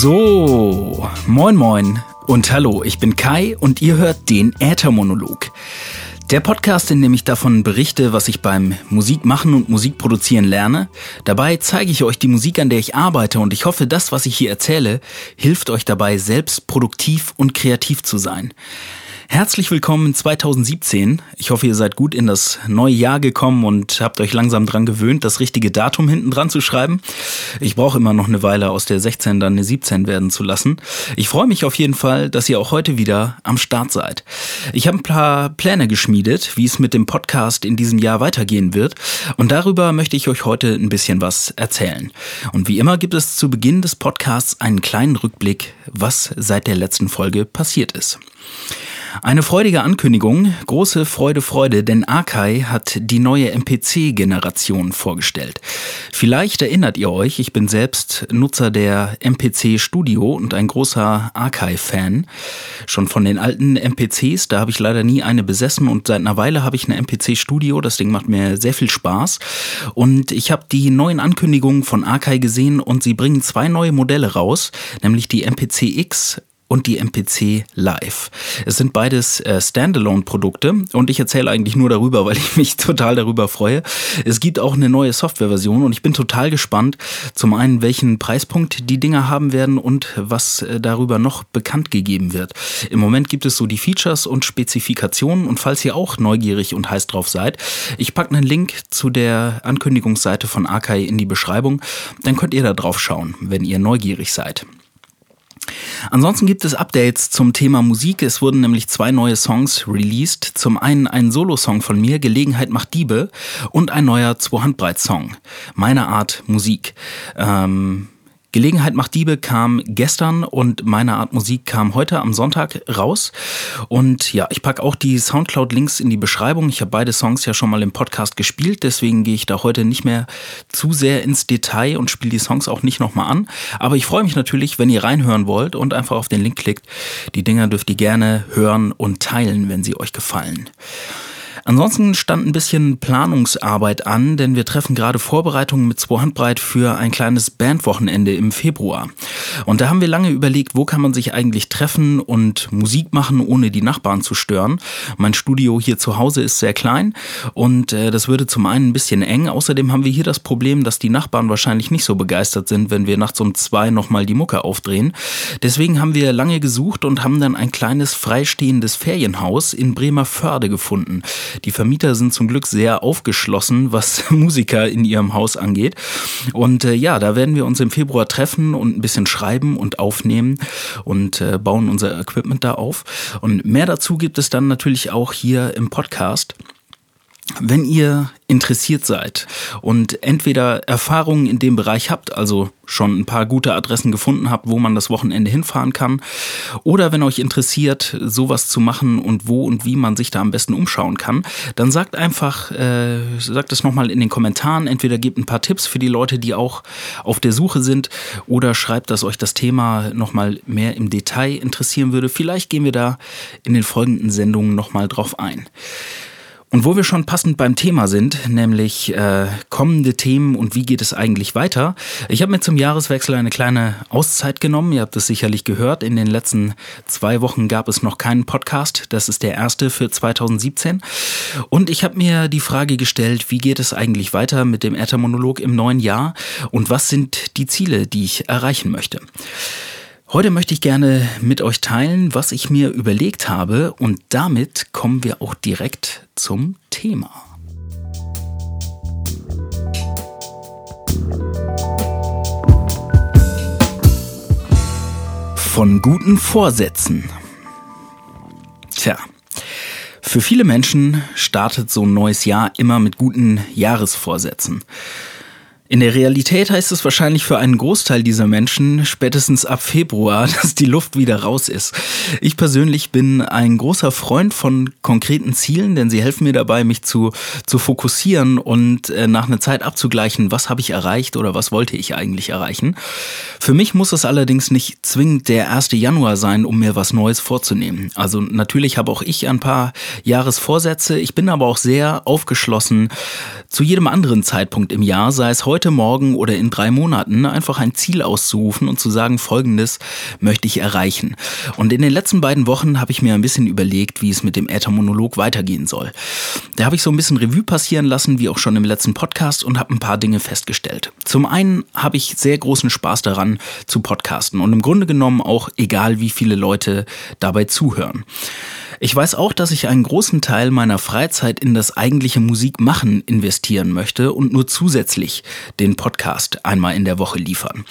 So. Moin, moin. Und hallo, ich bin Kai und ihr hört den Äthermonolog. Der Podcast, in dem ich davon berichte, was ich beim Musikmachen und Musikproduzieren lerne. Dabei zeige ich euch die Musik, an der ich arbeite und ich hoffe, das, was ich hier erzähle, hilft euch dabei, selbst produktiv und kreativ zu sein. Herzlich willkommen in 2017. Ich hoffe, ihr seid gut in das neue Jahr gekommen und habt euch langsam dran gewöhnt, das richtige Datum hinten dran zu schreiben. Ich brauche immer noch eine Weile aus der 16 dann eine 17 werden zu lassen. Ich freue mich auf jeden Fall, dass ihr auch heute wieder am Start seid. Ich habe ein paar Pläne geschmiedet, wie es mit dem Podcast in diesem Jahr weitergehen wird und darüber möchte ich euch heute ein bisschen was erzählen. Und wie immer gibt es zu Beginn des Podcasts einen kleinen Rückblick, was seit der letzten Folge passiert ist. Eine freudige Ankündigung, große Freude, Freude, denn Akai hat die neue MPC-Generation vorgestellt. Vielleicht erinnert ihr euch, ich bin selbst Nutzer der MPC Studio und ein großer Akai-Fan. Schon von den alten MPCs, da habe ich leider nie eine besessen und seit einer Weile habe ich eine MPC Studio, das Ding macht mir sehr viel Spaß. Und ich habe die neuen Ankündigungen von Akai gesehen und sie bringen zwei neue Modelle raus, nämlich die MPC X und die MPC Live. Es sind beides äh, Standalone-Produkte und ich erzähle eigentlich nur darüber, weil ich mich total darüber freue. Es gibt auch eine neue Softwareversion und ich bin total gespannt, zum einen, welchen Preispunkt die Dinger haben werden und was äh, darüber noch bekannt gegeben wird. Im Moment gibt es so die Features und Spezifikationen und falls ihr auch neugierig und heiß drauf seid, ich packe einen Link zu der Ankündigungsseite von Akai in die Beschreibung, dann könnt ihr da drauf schauen, wenn ihr neugierig seid. Ansonsten gibt es Updates zum Thema Musik. Es wurden nämlich zwei neue Songs released. Zum einen ein Solo-Song von mir, Gelegenheit macht Diebe, und ein neuer Zwei-Handbreit-Song, Meine Art Musik. Ähm Gelegenheit macht Diebe kam gestern und meine Art Musik kam heute am Sonntag raus. Und ja, ich packe auch die Soundcloud-Links in die Beschreibung. Ich habe beide Songs ja schon mal im Podcast gespielt, deswegen gehe ich da heute nicht mehr zu sehr ins Detail und spiele die Songs auch nicht nochmal an. Aber ich freue mich natürlich, wenn ihr reinhören wollt und einfach auf den Link klickt. Die Dinger dürft ihr gerne hören und teilen, wenn sie euch gefallen. Ansonsten stand ein bisschen Planungsarbeit an, denn wir treffen gerade Vorbereitungen mit zwei Handbreit für ein kleines Bandwochenende im Februar. Und da haben wir lange überlegt, wo kann man sich eigentlich treffen und Musik machen, ohne die Nachbarn zu stören. Mein Studio hier zu Hause ist sehr klein und äh, das würde zum einen ein bisschen eng. Außerdem haben wir hier das Problem, dass die Nachbarn wahrscheinlich nicht so begeistert sind, wenn wir nachts um zwei nochmal die Mucke aufdrehen. Deswegen haben wir lange gesucht und haben dann ein kleines freistehendes Ferienhaus in Bremerförde gefunden. Die Vermieter sind zum Glück sehr aufgeschlossen, was Musiker in ihrem Haus angeht. Und äh, ja, da werden wir uns im Februar treffen und ein bisschen schreiben und aufnehmen und äh, bauen unser Equipment da auf. Und mehr dazu gibt es dann natürlich auch hier im Podcast. Wenn ihr interessiert seid und entweder Erfahrungen in dem Bereich habt, also schon ein paar gute Adressen gefunden habt, wo man das Wochenende hinfahren kann, oder wenn euch interessiert, sowas zu machen und wo und wie man sich da am besten umschauen kann, dann sagt einfach, äh, sagt es nochmal in den Kommentaren, entweder gebt ein paar Tipps für die Leute, die auch auf der Suche sind, oder schreibt, dass euch das Thema nochmal mehr im Detail interessieren würde. Vielleicht gehen wir da in den folgenden Sendungen nochmal drauf ein. Und wo wir schon passend beim Thema sind, nämlich äh, kommende Themen und wie geht es eigentlich weiter. Ich habe mir zum Jahreswechsel eine kleine Auszeit genommen. Ihr habt es sicherlich gehört. In den letzten zwei Wochen gab es noch keinen Podcast. Das ist der erste für 2017. Und ich habe mir die Frage gestellt, wie geht es eigentlich weiter mit dem Äthermonolog im neuen Jahr und was sind die Ziele, die ich erreichen möchte. Heute möchte ich gerne mit euch teilen, was ich mir überlegt habe und damit kommen wir auch direkt zum Thema. Von guten Vorsätzen. Tja, für viele Menschen startet so ein neues Jahr immer mit guten Jahresvorsätzen. In der Realität heißt es wahrscheinlich für einen Großteil dieser Menschen spätestens ab Februar, dass die Luft wieder raus ist. Ich persönlich bin ein großer Freund von konkreten Zielen, denn sie helfen mir dabei, mich zu, zu fokussieren und äh, nach einer Zeit abzugleichen, was habe ich erreicht oder was wollte ich eigentlich erreichen. Für mich muss es allerdings nicht zwingend der 1. Januar sein, um mir was Neues vorzunehmen. Also natürlich habe auch ich ein paar Jahresvorsätze. Ich bin aber auch sehr aufgeschlossen zu jedem anderen Zeitpunkt im Jahr, sei es heute heute, morgen oder in drei Monaten einfach ein Ziel auszurufen und zu sagen, folgendes möchte ich erreichen. Und in den letzten beiden Wochen habe ich mir ein bisschen überlegt, wie es mit dem Äthermonolog weitergehen soll. Da habe ich so ein bisschen Revue passieren lassen, wie auch schon im letzten Podcast und habe ein paar Dinge festgestellt. Zum einen habe ich sehr großen Spaß daran zu podcasten und im Grunde genommen auch egal, wie viele Leute dabei zuhören. Ich weiß auch, dass ich einen großen Teil meiner Freizeit in das eigentliche Musikmachen investieren möchte und nur zusätzlich den Podcast einmal in der Woche liefern.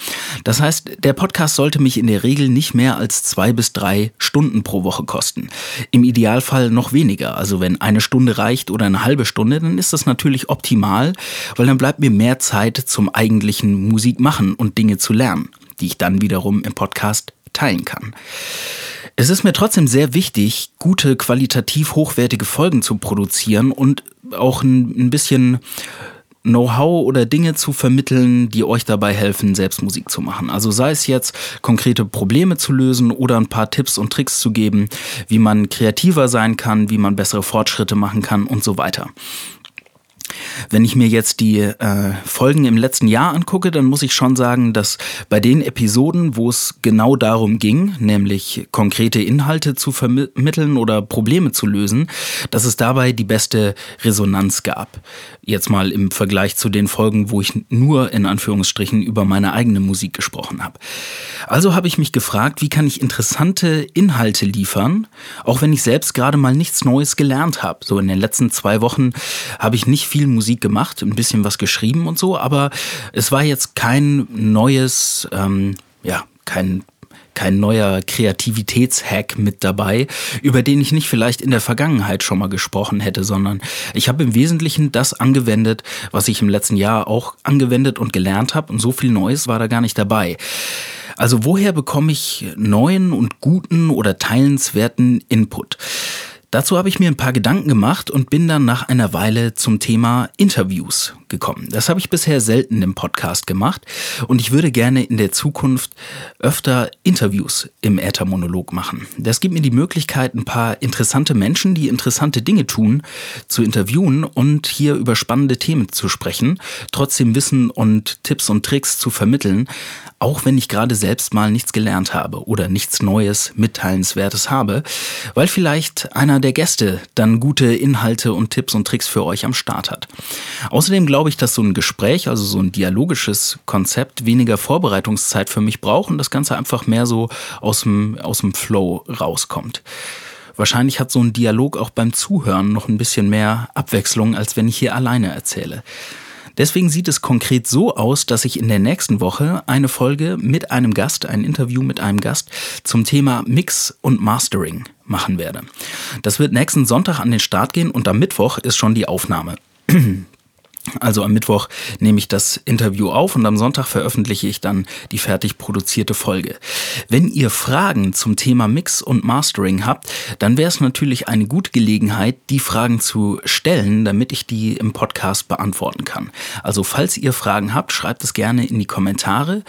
Das heißt, der Podcast sollte mich in der Regel nicht mehr als zwei bis drei Stunden pro Woche kosten. Im Idealfall noch weniger. Also wenn eine Stunde reicht oder eine halbe Stunde, dann ist das natürlich optimal, weil dann bleibt mir mehr Zeit zum eigentlichen Musikmachen und Dinge zu lernen, die ich dann wiederum im Podcast teilen kann. Es ist mir trotzdem sehr wichtig, gute, qualitativ hochwertige Folgen zu produzieren und auch ein, bisschen Know-how oder Dinge zu vermitteln, die euch dabei helfen, selbst Musik zu machen. Also sei es jetzt konkrete Probleme zu lösen oder ein paar Tipps und Tricks zu geben, wie man kreativer sein kann, wie man bessere Fortschritte machen kann und so weiter. Wenn ich mir jetzt die äh, Folgen im letzten Jahr angucke, dann muss ich schon sagen, dass bei den Episoden, wo es genau darum ging, nämlich konkrete Inhalte zu vermitteln oder Probleme zu lösen, dass es dabei die beste Resonanz gab. Jetzt mal im Vergleich zu den Folgen, wo ich nur in Anführungsstrichen über meine eigene Musik gesprochen habe. Also habe ich mich gefragt, wie kann ich interessante Inhalte liefern, auch wenn ich selbst gerade mal nichts Neues gelernt habe. So in den letzten zwei Wochen habe ich nicht viel Musik gemacht, ein bisschen was geschrieben und so, aber es war jetzt kein neues, ähm, ja, kein kein neuer Kreativitätshack mit dabei, über den ich nicht vielleicht in der Vergangenheit schon mal gesprochen hätte, sondern ich habe im Wesentlichen das angewendet, was ich im letzten Jahr auch angewendet und gelernt habe und so viel Neues war da gar nicht dabei. Also woher bekomme ich neuen und guten oder teilenswerten Input? Dazu habe ich mir ein paar Gedanken gemacht und bin dann nach einer Weile zum Thema Interviews gekommen. Das habe ich bisher selten im Podcast gemacht und ich würde gerne in der Zukunft öfter Interviews im Äthermonolog machen. Das gibt mir die Möglichkeit, ein paar interessante Menschen, die interessante Dinge tun, zu interviewen und hier über spannende Themen zu sprechen, trotzdem Wissen und Tipps und Tricks zu vermitteln, auch wenn ich gerade selbst mal nichts gelernt habe oder nichts Neues, Mitteilenswertes habe, weil vielleicht einer der Gäste dann gute Inhalte und Tipps und Tricks für euch am Start hat. Außerdem glaube ich, dass so ein Gespräch, also so ein dialogisches Konzept, weniger Vorbereitungszeit für mich braucht und das Ganze einfach mehr so aus dem, aus dem Flow rauskommt. Wahrscheinlich hat so ein Dialog auch beim Zuhören noch ein bisschen mehr Abwechslung, als wenn ich hier alleine erzähle. Deswegen sieht es konkret so aus, dass ich in der nächsten Woche eine Folge mit einem Gast, ein Interview mit einem Gast zum Thema Mix und Mastering machen werde. Das wird nächsten Sonntag an den Start gehen und am Mittwoch ist schon die Aufnahme. Also am Mittwoch nehme ich das Interview auf und am Sonntag veröffentliche ich dann die fertig produzierte Folge. Wenn ihr Fragen zum Thema Mix und Mastering habt, dann wäre es natürlich eine gute Gelegenheit, die Fragen zu stellen, damit ich die im Podcast beantworten kann. Also falls ihr Fragen habt, schreibt es gerne in die Kommentare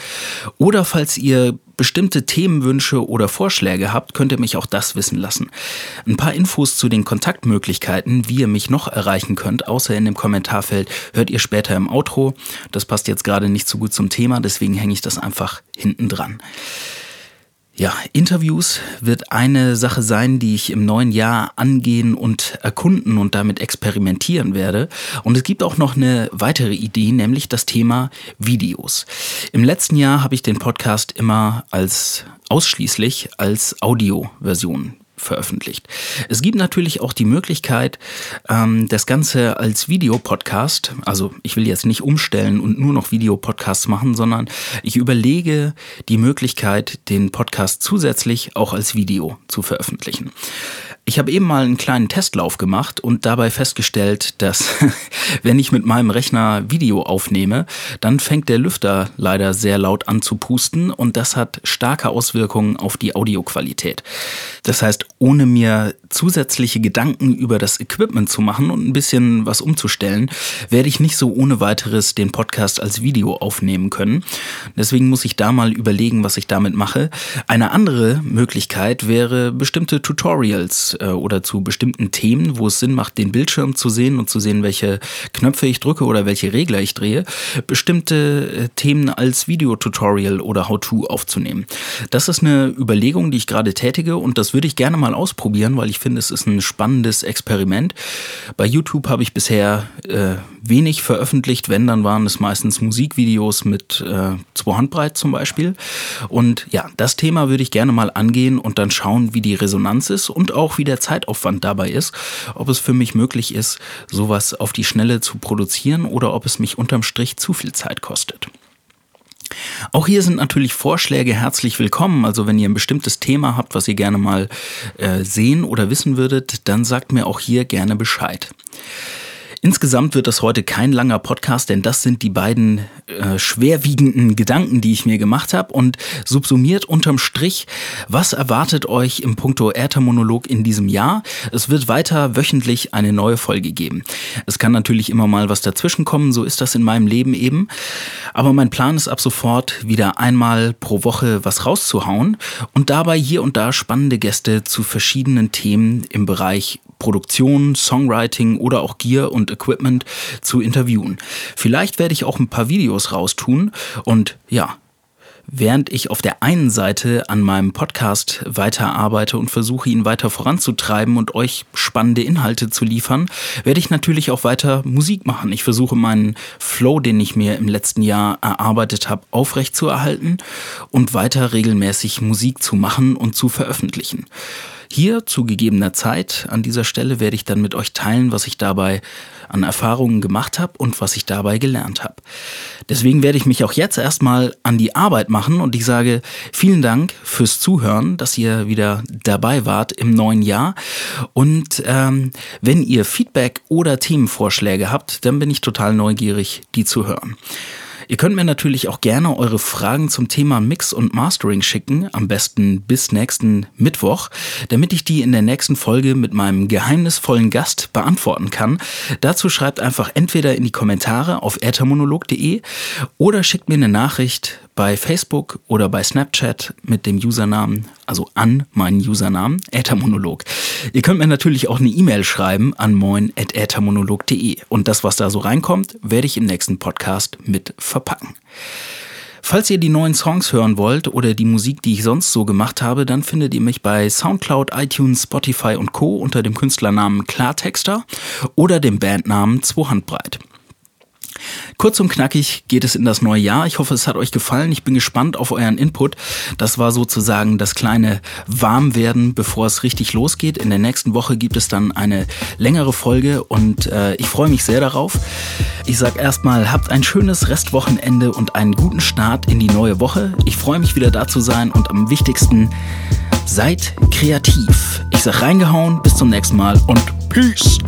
oder falls ihr bestimmte Themenwünsche oder Vorschläge habt, könnt ihr mich auch das wissen lassen. Ein paar Infos zu den Kontaktmöglichkeiten, wie ihr mich noch erreichen könnt, außer in dem Kommentarfeld, hört ihr später im Outro. Das passt jetzt gerade nicht so gut zum Thema, deswegen hänge ich das einfach hinten dran. Ja, Interviews wird eine Sache sein, die ich im neuen Jahr angehen und erkunden und damit experimentieren werde. Und es gibt auch noch eine weitere Idee, nämlich das Thema Videos. Im letzten Jahr habe ich den Podcast immer als ausschließlich als Audioversion veröffentlicht. Es gibt natürlich auch die Möglichkeit, ähm, das Ganze als Videopodcast, also ich will jetzt nicht umstellen und nur noch Videopodcasts machen, sondern ich überlege die Möglichkeit, den Podcast zusätzlich auch als Video zu veröffentlichen. Ich habe eben mal einen kleinen Testlauf gemacht und dabei festgestellt, dass wenn ich mit meinem Rechner Video aufnehme, dann fängt der Lüfter leider sehr laut an zu pusten und das hat starke Auswirkungen auf die Audioqualität. Das heißt, ohne mir zusätzliche Gedanken über das Equipment zu machen und ein bisschen was umzustellen, werde ich nicht so ohne weiteres den Podcast als Video aufnehmen können. Deswegen muss ich da mal überlegen, was ich damit mache. Eine andere Möglichkeit wäre bestimmte Tutorials äh, oder zu bestimmten Themen, wo es Sinn macht, den Bildschirm zu sehen und zu sehen, welche Knöpfe ich drücke oder welche Regler ich drehe, bestimmte äh, Themen als Videotutorial oder How-To aufzunehmen. Das ist eine Überlegung, die ich gerade tätige und das würde ich gerne mal ausprobieren, weil ich finde, es ist ein spannendes Experiment. Bei YouTube habe ich bisher äh, wenig veröffentlicht, wenn, dann waren es meistens Musikvideos mit äh, zwei Handbreit zum Beispiel. Und ja, das Thema würde ich gerne mal angehen und dann schauen, wie die Resonanz ist und auch wie der Zeitaufwand dabei ist, ob es für mich möglich ist, sowas auf die Schnelle zu produzieren oder ob es mich unterm Strich zu viel Zeit kostet. Auch hier sind natürlich Vorschläge herzlich willkommen. Also wenn ihr ein bestimmtes Thema habt, was ihr gerne mal äh, sehen oder wissen würdet, dann sagt mir auch hier gerne Bescheid. Insgesamt wird das heute kein langer Podcast, denn das sind die beiden äh, schwerwiegenden Gedanken, die ich mir gemacht habe und subsumiert unterm Strich, was erwartet euch im Punkto Äthermonolog in diesem Jahr? Es wird weiter wöchentlich eine neue Folge geben. Es kann natürlich immer mal was dazwischen kommen, so ist das in meinem Leben eben. Aber mein Plan ist ab sofort wieder einmal pro Woche was rauszuhauen und dabei hier und da spannende Gäste zu verschiedenen Themen im Bereich Produktion, Songwriting oder auch Gear und Equipment zu interviewen. Vielleicht werde ich auch ein paar Videos raustun und ja, Während ich auf der einen Seite an meinem Podcast weiterarbeite und versuche, ihn weiter voranzutreiben und euch spannende Inhalte zu liefern, werde ich natürlich auch weiter Musik machen. Ich versuche meinen Flow, den ich mir im letzten Jahr erarbeitet habe, aufrechtzuerhalten und weiter regelmäßig Musik zu machen und zu veröffentlichen. Hier zu gegebener Zeit an dieser Stelle werde ich dann mit euch teilen, was ich dabei an Erfahrungen gemacht habe und was ich dabei gelernt habe. Deswegen werde ich mich auch jetzt erstmal an die Arbeit machen und ich sage vielen Dank fürs Zuhören, dass ihr wieder dabei wart im neuen Jahr. Und ähm, wenn ihr Feedback oder Themenvorschläge habt, dann bin ich total neugierig, die zu hören. Ihr könnt mir natürlich auch gerne eure Fragen zum Thema Mix und Mastering schicken, am besten bis nächsten Mittwoch, damit ich die in der nächsten Folge mit meinem geheimnisvollen Gast beantworten kann. Dazu schreibt einfach entweder in die Kommentare auf äthermonolog.de oder schickt mir eine Nachricht bei Facebook oder bei Snapchat mit dem Usernamen, also an meinen Usernamen, Äthermonolog. Ihr könnt mir natürlich auch eine E-Mail schreiben an moin.äthermonolog.de und das, was da so reinkommt, werde ich im nächsten Podcast mit verpacken. Falls ihr die neuen Songs hören wollt oder die Musik, die ich sonst so gemacht habe, dann findet ihr mich bei Soundcloud, iTunes, Spotify und Co. unter dem Künstlernamen Klartexter oder dem Bandnamen Zwohandbreit. Kurz und knackig geht es in das neue Jahr. Ich hoffe, es hat euch gefallen. Ich bin gespannt auf euren Input. Das war sozusagen das kleine Warmwerden, bevor es richtig losgeht. In der nächsten Woche gibt es dann eine längere Folge und äh, ich freue mich sehr darauf. Ich sage erstmal, habt ein schönes Restwochenende und einen guten Start in die neue Woche. Ich freue mich wieder da zu sein und am wichtigsten, seid kreativ. Ich sag reingehauen, bis zum nächsten Mal und Peace.